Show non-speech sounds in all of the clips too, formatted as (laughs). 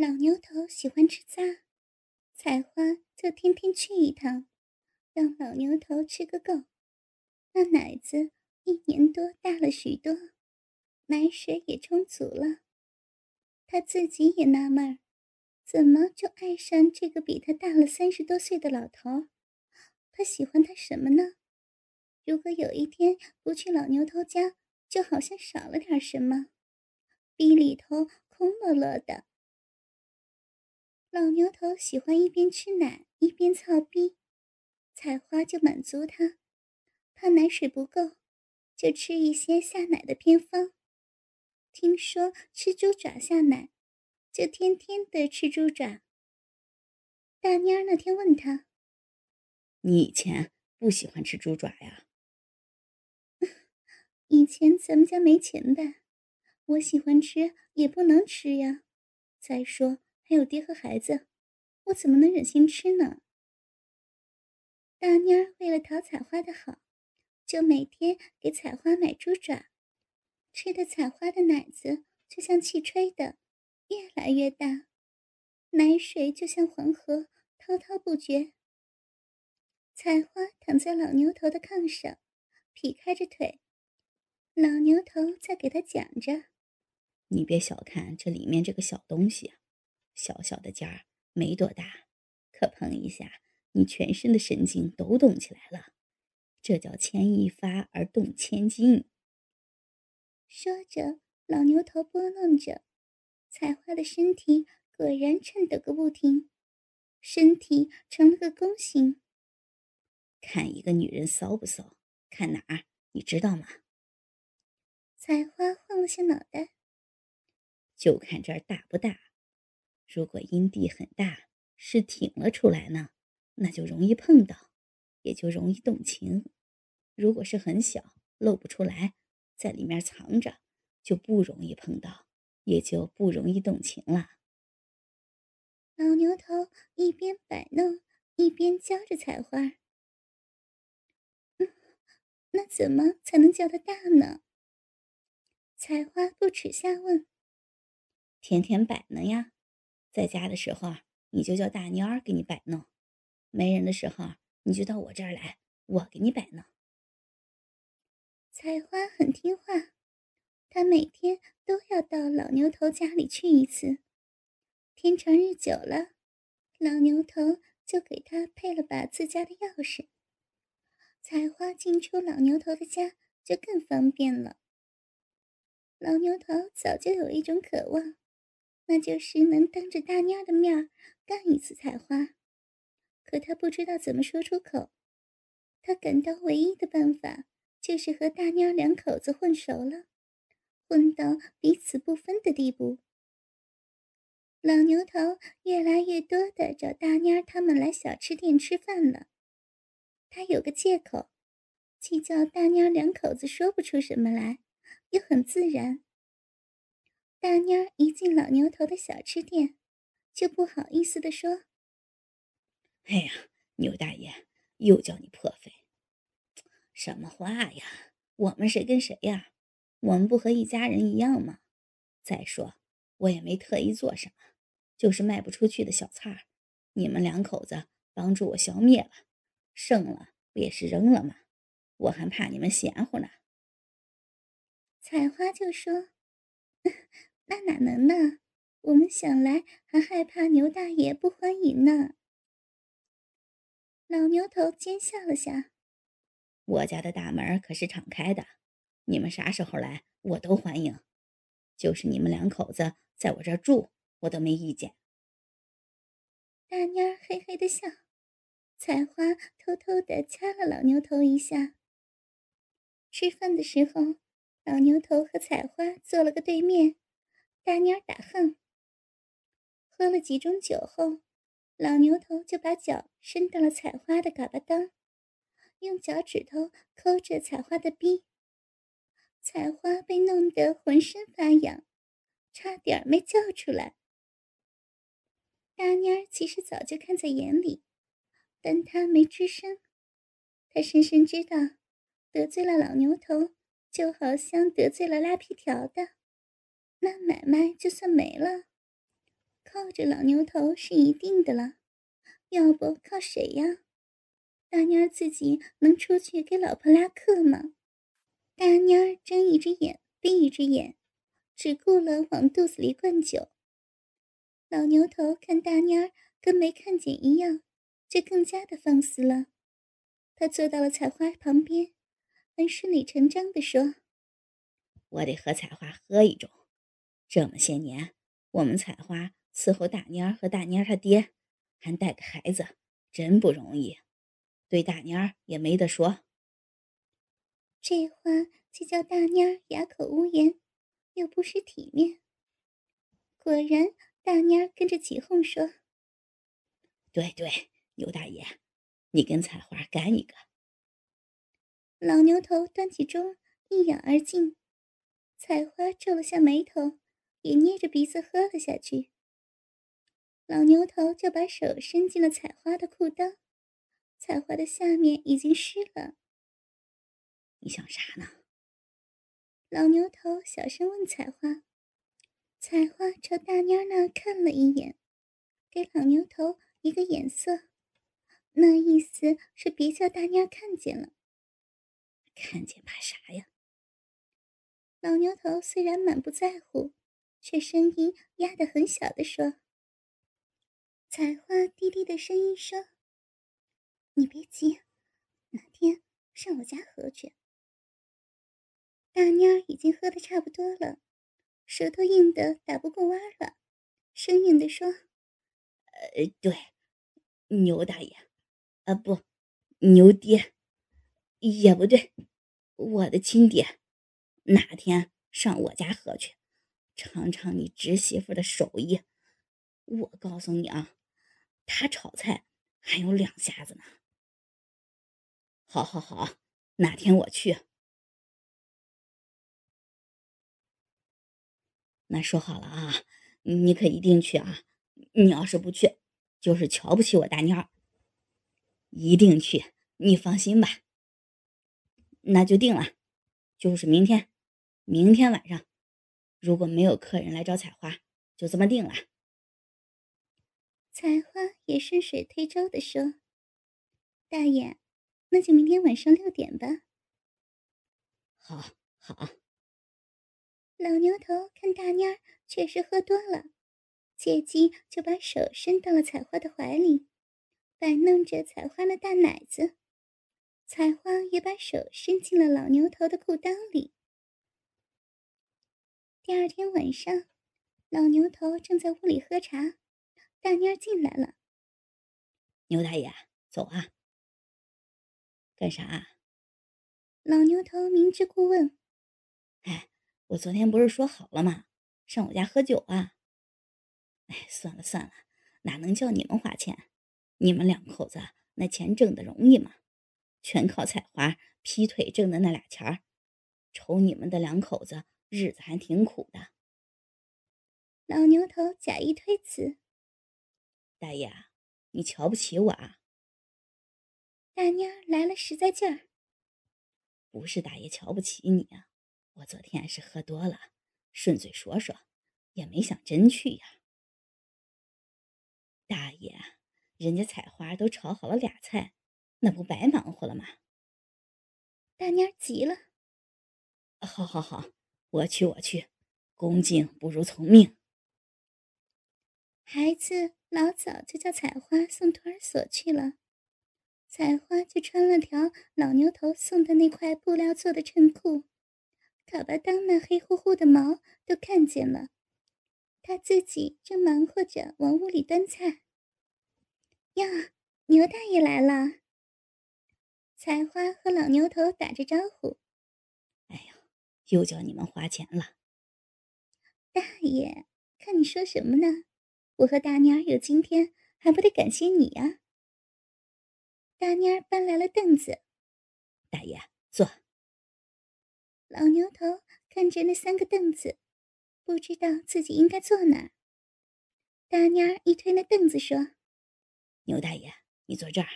老牛头喜欢吃渣，采花就天天去一趟，让老牛头吃个够。那奶子一年多大了许多，奶水也充足了。他自己也纳闷儿，怎么就爱上这个比他大了三十多岁的老头？他喜欢他什么呢？如果有一天不去老牛头家，就好像少了点什么，逼里头空落落的。老牛头喜欢一边吃奶一边操逼，采花就满足他，怕奶水不够，就吃一些下奶的偏方。听说吃猪爪下奶，就天天的吃猪爪。大妮儿那天问他：“你以前不喜欢吃猪爪呀？” (laughs) 以前咱们家没钱呗，我喜欢吃也不能吃呀。再说还有爹和孩子，我怎么能忍心吃呢？大妮儿为了讨采花的好，就每天给采花买猪爪，吃的采花的奶子就像气吹的，越来越大，奶水就像黄河滔滔不绝。采花躺在老牛头的炕上，劈开着腿。老牛头在给他讲着：“你别小看这里面这个小东西啊，小小的尖儿没多大，可碰一下，你全身的神经都动起来了。这叫牵一发而动千金。”说着，老牛头拨弄着采花的身体，果然颤抖个不停，身体成了个弓形。看一个女人骚不骚？看哪儿？你知道吗？采花晃了下脑袋，就看这儿大不大。如果阴蒂很大，是挺了出来呢，那就容易碰到，也就容易动情；如果是很小，露不出来，在里面藏着，就不容易碰到，也就不容易动情了。老牛头一边摆弄，一边教着采花：“嗯，那怎么才能叫它大呢？”采花不耻下问：“天天摆弄呀，在家的时候你就叫大妞儿给你摆弄；没人的时候，你就到我这儿来，我给你摆弄。”采花很听话，她每天都要到老牛头家里去一次。天长日久了，老牛头就给他配了把自家的钥匙，采花进出老牛头的家就更方便了。老牛头早就有一种渴望，那就是能当着大妞的面干一次采花，可他不知道怎么说出口。他感到唯一的办法就是和大妞两口子混熟了，混到彼此不分的地步。老牛头越来越多的找大妞他们来小吃店吃饭了。他有个借口，既叫大妞两口子说不出什么来。又很自然。大妮儿一进老牛头的小吃店，就不好意思的说：“哎呀，牛大爷又叫你破费，什么话呀？我们谁跟谁呀？我们不和一家人一样吗？再说我也没特意做什么，就是卖不出去的小菜儿，你们两口子帮助我消灭了，剩了不也是扔了吗？我还怕你们嫌乎呢。”采花就说：“那哪能呢？我们想来还害怕牛大爷不欢迎呢。”老牛头奸笑了下：“我家的大门可是敞开的，你们啥时候来我都欢迎。就是你们两口子在我这儿住，我都没意见。”大妞儿嘿嘿的笑，采花偷偷的掐了老牛头一下。吃饭的时候。老牛头和采花坐了个对面，大妞打横。喝了几盅酒后，老牛头就把脚伸到了采花的嘎巴裆，用脚趾头抠着采花的逼。采花被弄得浑身发痒，差点没叫出来。大妞其实早就看在眼里，但她没吱声。她深深知道，得罪了老牛头。就好像得罪了拉皮条的，那买卖就算没了。靠着老牛头是一定的了，要不靠谁呀？大蔫儿自己能出去给老婆拉客吗？大蔫儿睁一只眼闭一只眼，只顾了往肚子里灌酒。老牛头看大蔫儿跟没看见一样，就更加的放肆了。他坐到了采花旁边，很顺理成章的说：“我得和采花喝一盅。这么些年，我们采花伺候大蔫儿和大蔫儿他爹，还带个孩子，真不容易。对大蔫儿也没得说。”这话就叫大蔫儿哑口无言，又不失体面。果然，大蔫儿跟着起哄说：“对对，牛大爷。”你跟采花干一个。老牛头端起盅，一仰而尽。采花皱了下眉头，也捏着鼻子喝了下去。老牛头就把手伸进了采花的裤裆，采花的下面已经湿了。你想啥呢？老牛头小声问采花。采花朝大蔫那看了一眼，给老牛头一个眼色。那意思是别叫大妞看见了。看见怕啥呀？老牛头虽然满不在乎，却声音压得很小的说：“采花低低的声音说，你别急，哪天上我家喝去。”大妮儿已经喝的差不多了，舌头硬的打不过弯了，生硬的说：“呃，对，牛大爷。”啊不，牛爹也不对，我的亲爹，哪天上我家喝去，尝尝你侄媳妇的手艺。我告诉你啊，她炒菜还有两下子呢。好，好，好，哪天我去。那说好了啊，你可一定去啊！你要是不去，就是瞧不起我大妞。一定去，你放心吧。那就定了，就是明天，明天晚上，如果没有客人来找采花，就这么定了。采花也顺水推舟的说：“大爷，那就明天晚上六点吧。”好，好。老牛头看大蔫儿确实喝多了，借机就把手伸到了采花的怀里。摆弄着采花的大奶子，采花也把手伸进了老牛头的裤裆里。第二天晚上，老牛头正在屋里喝茶，大妮儿进来了。牛大爷，走啊！干啥？老牛头明知故问。哎，我昨天不是说好了吗？上我家喝酒啊！哎，算了算了，哪能叫你们花钱？你们两口子那钱挣的容易吗？全靠采花劈腿挣的那俩钱儿，瞅你们的两口子日子还挺苦的。老牛头假意推辞：“大爷，你瞧不起我啊？”大妞来了实在劲儿：“不是大爷瞧不起你啊，我昨天是喝多了，顺嘴说说，也没想真去呀。”大爷。人家采花都炒好了俩菜，那不白忙活了吗？大娘急了。好好好，我去我去，恭敬不如从命。孩子老早就叫采花送托儿所去了，采花就穿了条老牛头送的那块布料做的衬裤，卡巴当那黑乎乎的毛都看见了。他自己正忙活着往屋里端菜。呀，牛大爷来了！采花和老牛头打着招呼。又叫你们花钱了。大爷，看你说什么呢？我和大妮儿有今天，还不得感谢你呀？大妮儿搬来了凳子。大爷坐。老牛头看着那三个凳子，不知道自己应该坐哪儿。大妮儿一推那凳子说。牛大爷，你坐这儿，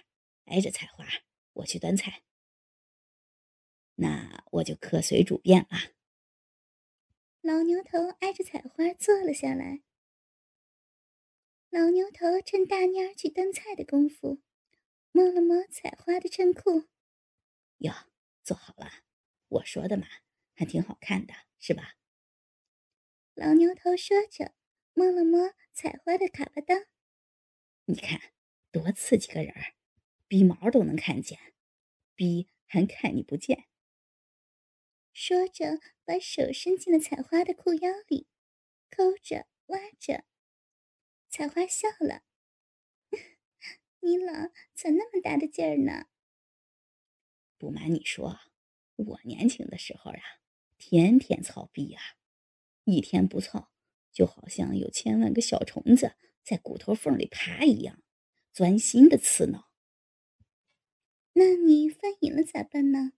挨着菜花，我去端菜。那我就客随主便了。老牛头挨着采花坐了下来。老牛头趁大妮儿去端菜的功夫，摸了摸采花的衬裤。哟，做好了，我说的嘛，还挺好看的，是吧？老牛头说着，摸了摸采花的卡巴裆。你看，多刺激个人儿，鼻毛都能看见，鼻还看你不见。说着，把手伸进了采花的裤腰里，抠着挖着。采花笑了：“ (laughs) 你老咋那么大的劲儿呢？”不瞒你说，我年轻的时候啊，天天操逼啊，一天不操，就好像有千万个小虫子。在骨头缝里爬一样，钻心的刺挠。那你犯瘾了咋办呢？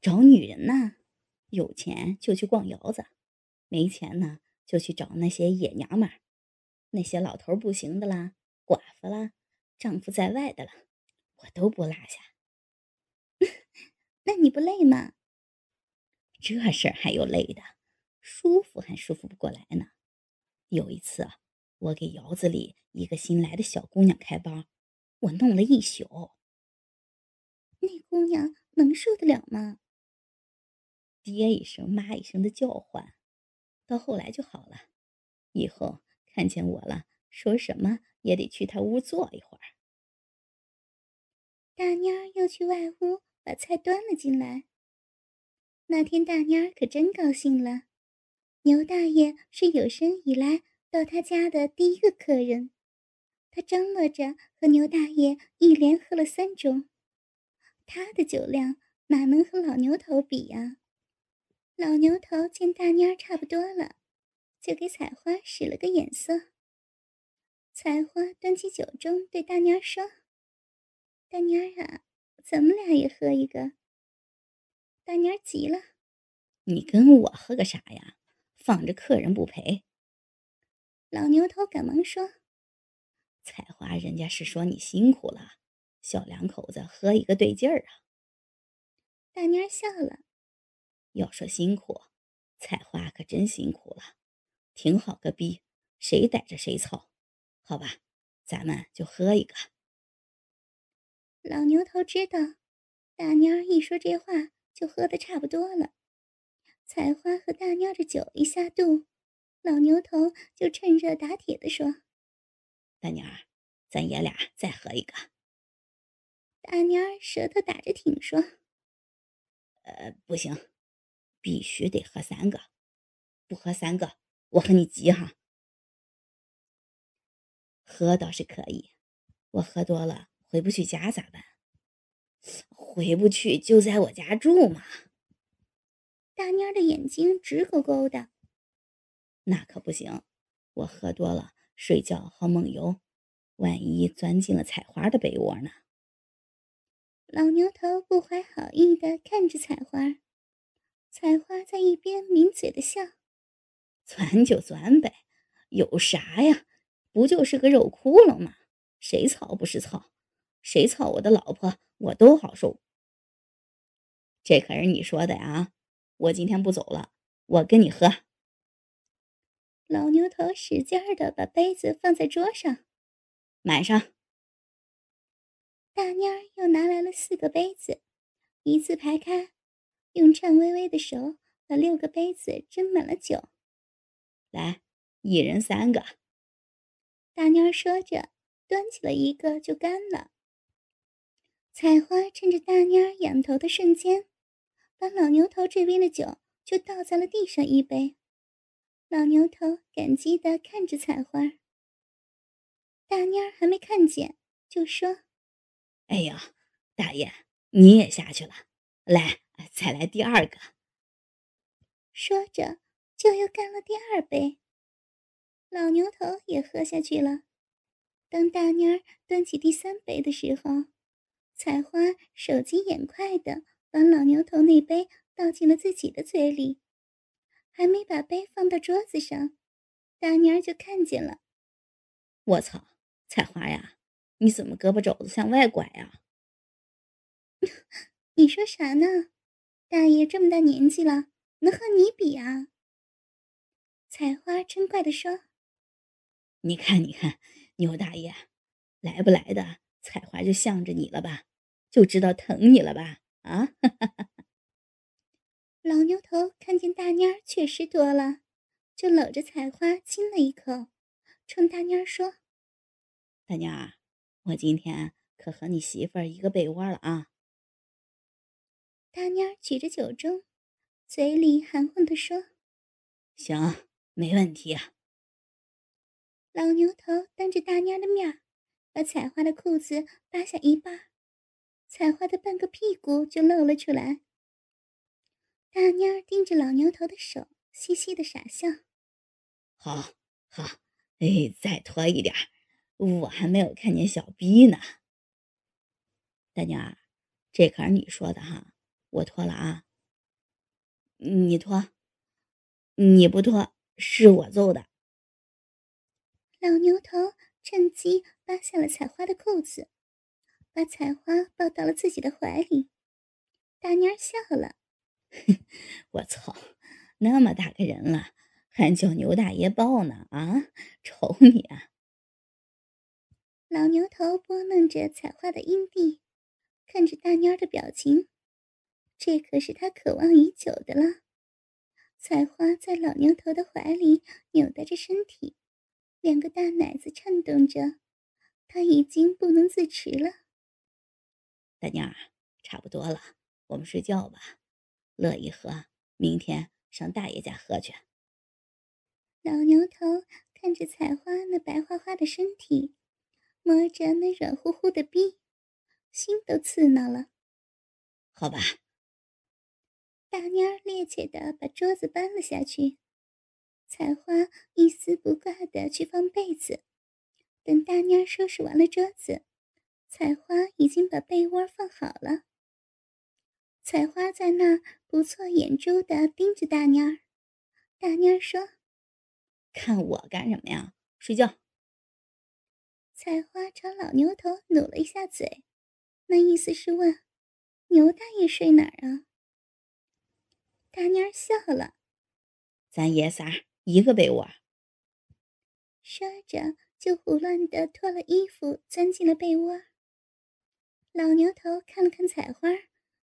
找女人呐，有钱就去逛窑子，没钱呢就去找那些野娘们儿，那些老头不行的啦，寡妇啦，丈夫在外的啦，我都不落下。(laughs) 那你不累吗？这事儿还有累的，舒服还舒服不过来呢。有一次啊。我给窑子里一个新来的小姑娘开包，我弄了一宿。那姑娘能受得了吗？爹一声妈一声的叫唤，到后来就好了。以后看见我了，说什么也得去他屋坐一会儿。大蔫儿又去外屋把菜端了进来。那天大蔫儿可真高兴了，牛大爷是有生以来。到他家的第一个客人，他张罗着和牛大爷一连喝了三盅。他的酒量哪能和老牛头比呀？老牛头见大蔫儿差不多了，就给采花使了个眼色。采花端起酒盅对大蔫儿说：“大蔫儿啊，咱们俩也喝一个。”大蔫儿急了：“你跟我喝个啥呀？放着客人不陪。”老牛头赶忙说：“采花，人家是说你辛苦了，小两口子喝一个对劲儿啊。”大蔫笑了：“要说辛苦，采花可真辛苦了，挺好个逼，谁逮着谁操。好吧，咱们就喝一个。”老牛头知道，大蔫一说这话就喝的差不多了。采花和大蔫的酒一下肚。老牛头就趁热打铁的说：“大妮儿，咱爷俩再喝一个。”大妮儿舌头打着挺说：“呃，不行，必须得喝三个，不喝三个我和你急哈。喝倒是可以，我喝多了回不去家咋办？回不去就在我家住嘛。”大妮儿的眼睛直勾勾的。那可不行，我喝多了睡觉好梦游，万一钻进了采花的被窝呢？老牛头不怀好意的看着采花，采花在一边抿嘴的笑：“钻就钻呗，有啥呀？不就是个肉窟窿吗？谁操不是操？谁操我的老婆，我都好受。这可是你说的呀！我今天不走了，我跟你喝。”老牛头使劲儿的把杯子放在桌上，满上。大妮儿又拿来了四个杯子，一字排开，用颤巍巍的手把六个杯子斟满了酒。来，一人三个。大蔫儿说着，端起了一个就干了。采花趁着大蔫儿仰头的瞬间，把老牛头这边的酒就倒在了地上一杯。老牛头感激的看着采花，大蔫儿还没看见，就说：“哎呀，大爷，你也下去了，来，再来第二个。”说着就又干了第二杯。老牛头也喝下去了。当大妮儿端起第三杯的时候，采花手疾眼快的把老牛头那杯倒进了自己的嘴里。还没把杯放到桌子上，大妮儿就看见了。我操，采花呀，你怎么胳膊肘子向外拐呀？(laughs) 你说啥呢？大爷这么大年纪了，能和你比啊？采花嗔怪的说：“你看，你看，牛大爷，来不来的，采花就向着你了吧，就知道疼你了吧？啊！(laughs) 老牛头看见大蔫儿确实多了，就搂着采花亲了一口，冲大蔫儿说：“大蔫儿，我今天可和你媳妇儿一个被窝了啊！”大妮儿举着酒盅，嘴里含混地说：“行，没问题啊。”老牛头当着大妮儿的面，把彩花的裤子扒下一半，彩花的半个屁股就露了出来。大妮儿盯着老牛头的手，嘻嘻的傻笑。好，好，哎，再拖一点我还没有看见小逼呢。大妮儿，这可是你说的哈，我脱了啊。你脱，你不脱是我揍的。老牛头趁机扒下了采花的裤子，把采花抱到了自己的怀里。大妮儿笑了。(laughs) 我操！那么大个人了，还叫牛大爷抱呢？啊，瞅你啊！老牛头拨弄着采花的阴蒂，看着大妮儿的表情，这可是他渴望已久的了。彩花在老牛头的怀里扭带着身体，两个大奶子颤动着，他已经不能自持了。大娘，差不多了，我们睡觉吧。乐意喝，明天上大爷家喝去。老牛头看着彩花那白花花的身体，摸着那软乎乎的逼，心都刺挠了。好吧。大蔫儿趔趄的把桌子搬了下去，彩花一丝不挂的去放被子。等大蔫儿收拾完了桌子，彩花已经把被窝放好了。彩花在那儿不错眼珠的盯着大蔫儿，大蔫儿说：“看我干什么呀？睡觉。”彩花朝老牛头努了一下嘴，那意思是问：“牛大爷睡哪儿啊？”大妮儿笑了：“咱爷仨一个被窝。”说着就胡乱的脱了衣服，钻进了被窝。老牛头看了看彩花。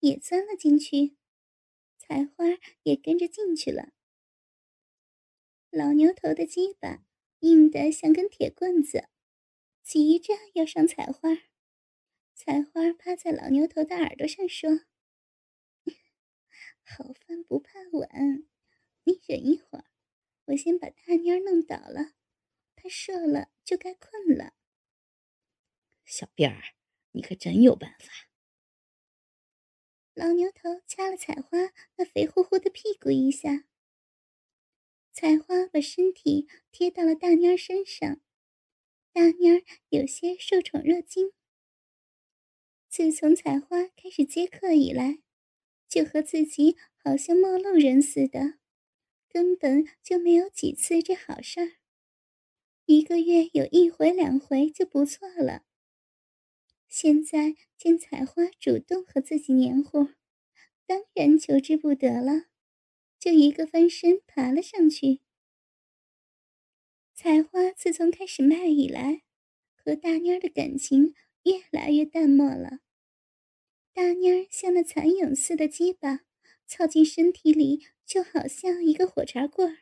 也钻了进去，彩花也跟着进去了。老牛头的鸡巴硬得像根铁棍子，急着要上彩花。彩花趴在老牛头的耳朵上说：“好饭不怕晚，你忍一会儿，我先把大蔫弄倒了，她射了就该困了。”小辫儿，你可真有办法。老牛头掐了彩花那肥乎乎的屁股一下，彩花把身体贴到了大妮儿身上，大妮儿有些受宠若惊。自从彩花开始接客以来，就和自己好像陌路人似的，根本就没有几次这好事儿，一个月有一回两回就不错了。现在见彩花主动和自己黏糊，当然求之不得了，就一个翻身爬了上去。彩花自从开始卖以来，和大妮儿的感情越来越淡漠了。大妮儿像那蚕蛹似的鸡巴，操进身体里就好像一个火柴棍儿，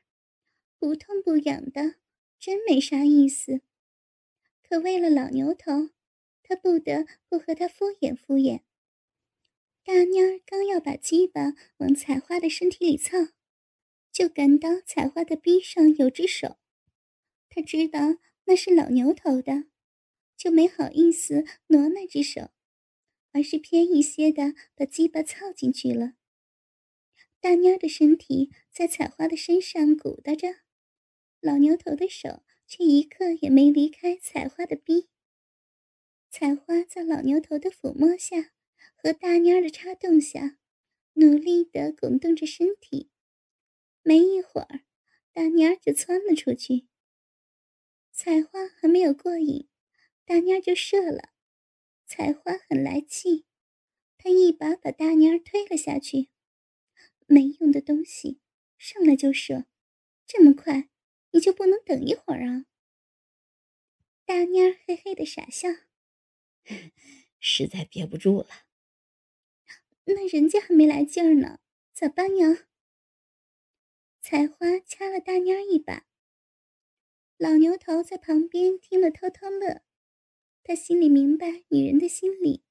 不痛不痒的，真没啥意思。可为了老牛头。他不得不和他敷衍敷衍。大妮儿刚要把鸡巴往采花的身体里操，就感到采花的臂上有只手，他知道那是老牛头的，就没好意思挪那只手，而是偏一些的把鸡巴操进去了。大妞儿的身体在彩花的身上鼓捣着，老牛头的手却一刻也没离开彩花的臂。彩花在老牛头的抚摸下，和大蔫儿的插动下，努力地拱动着身体。没一会儿，大蔫儿就窜了出去。采花还没有过瘾，大蔫儿就射了。彩花很来气，她一把把大妮儿推了下去。没用的东西，上来就射，这么快，你就不能等一会儿啊？大妮儿嘿嘿的傻笑，(laughs) 实在憋不住了。那人家还没来劲儿呢，咋办呀？采花掐了大妮儿一把。老牛头在旁边听了，偷偷乐。他心里明白女人的心理，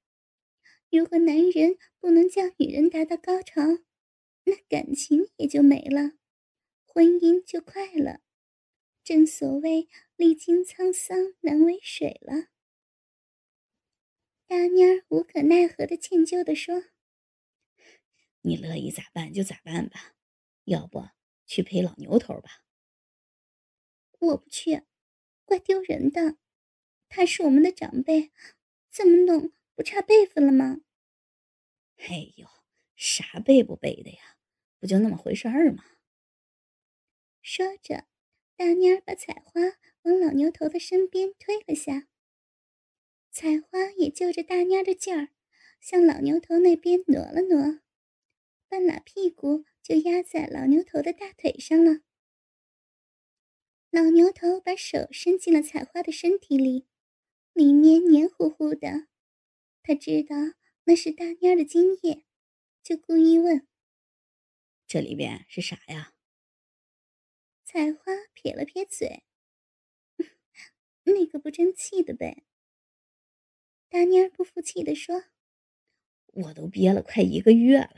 如果男人不能叫女人达到高潮，那感情也就没了，婚姻就快了。正所谓历经沧桑难为水了。大妮儿无可奈何的歉疚的说：“你乐意咋办就咋办吧，要不去陪老牛头吧。”我不去，怪丢人的。他是我们的长辈，这么弄不差辈分了吗？哎呦，啥辈不辈的呀？不就那么回事儿吗？说着，大蔫儿把采花往老牛头的身边推了下。采花也就着大蔫儿的劲儿，向老牛头那边挪了挪，半拉屁股就压在老牛头的大腿上了。老牛头把手伸进了采花的身体里，里面黏糊糊的。他知道那是大蔫的精液，就故意问：“这里边是啥呀？”采花撇了撇嘴：“那个不争气的呗。”大蔫不服气地说：“我都憋了快一个月了，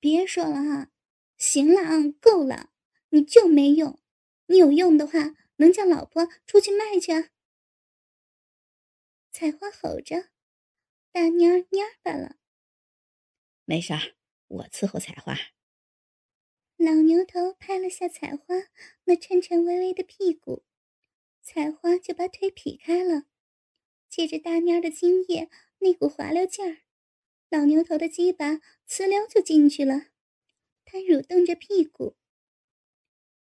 别说了哈，行了啊，够了，你就没用。”你有用的话，能叫老婆出去卖去啊？采花吼着，大蔫儿蔫巴了。没事儿，我伺候采花。老牛头拍了下采花那颤颤巍巍的屁股，采花就把腿劈开了，借着大蔫儿的精液那股滑溜劲儿，老牛头的鸡巴呲溜就进去了。他蠕动着屁股。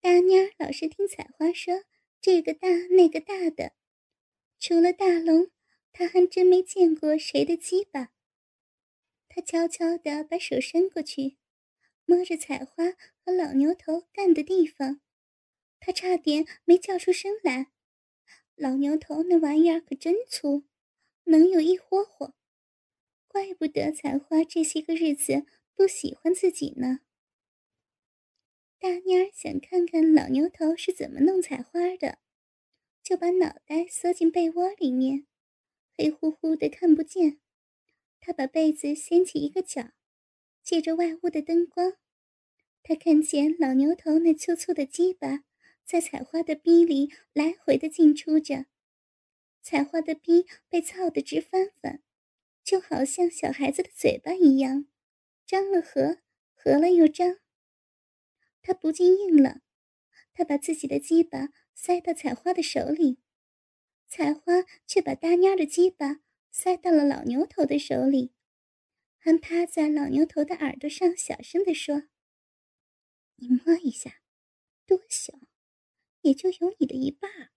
大蔫儿老是听采花说这个大那个大的，除了大龙，他还真没见过谁的鸡巴。他悄悄地把手伸过去，摸着采花和老牛头干的地方，他差点没叫出声来。老牛头那玩意儿可真粗，能有一豁豁，怪不得采花这些个日子不喜欢自己呢。大妮儿想看看老牛头是怎么弄采花的，就把脑袋缩进被窝里面，黑乎乎的看不见。他把被子掀起一个角，借着外屋的灯光，他看见老牛头那粗粗的鸡巴在采花的逼里来回的进出着，采花的逼被操得直翻翻，就好像小孩子的嘴巴一样，张了合，合了又张。他不禁硬了，他把自己的鸡巴塞到采花的手里，采花却把大妞的鸡巴塞到了老牛头的手里，还趴在老牛头的耳朵上小声地说：“你摸一下，多小，也就有你的一半。”